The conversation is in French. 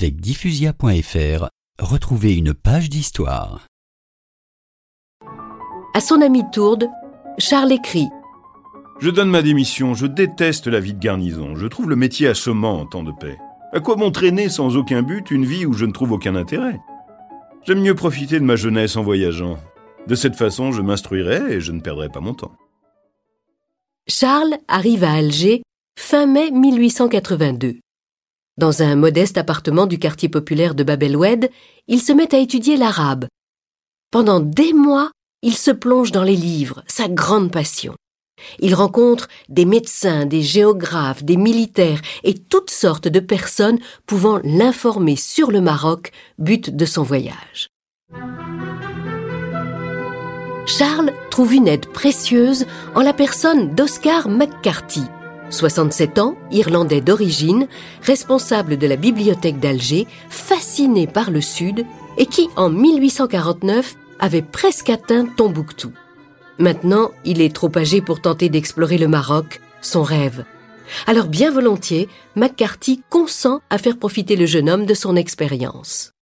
Avec diffusia.fr, retrouvez une page d'histoire. À son ami Tourde, Charles écrit Je donne ma démission, je déteste la vie de garnison, je trouve le métier assommant en temps de paix. À quoi m'entraîner sans aucun but une vie où je ne trouve aucun intérêt? J'aime mieux profiter de ma jeunesse en voyageant. De cette façon, je m'instruirai et je ne perdrai pas mon temps. Charles arrive à Alger fin mai 1882. Dans un modeste appartement du quartier populaire de Bab el-Oued, il se met à étudier l'arabe. Pendant des mois, il se plonge dans les livres, sa grande passion. Il rencontre des médecins, des géographes, des militaires et toutes sortes de personnes pouvant l'informer sur le Maroc, but de son voyage. Charles trouve une aide précieuse en la personne d'Oscar McCarthy, 67 ans, irlandais d'origine, responsable de la bibliothèque d'Alger, fasciné par le Sud et qui, en 1849, avait presque atteint Tombouctou. Maintenant, il est trop âgé pour tenter d'explorer le Maroc, son rêve. Alors bien volontiers, McCarthy consent à faire profiter le jeune homme de son expérience.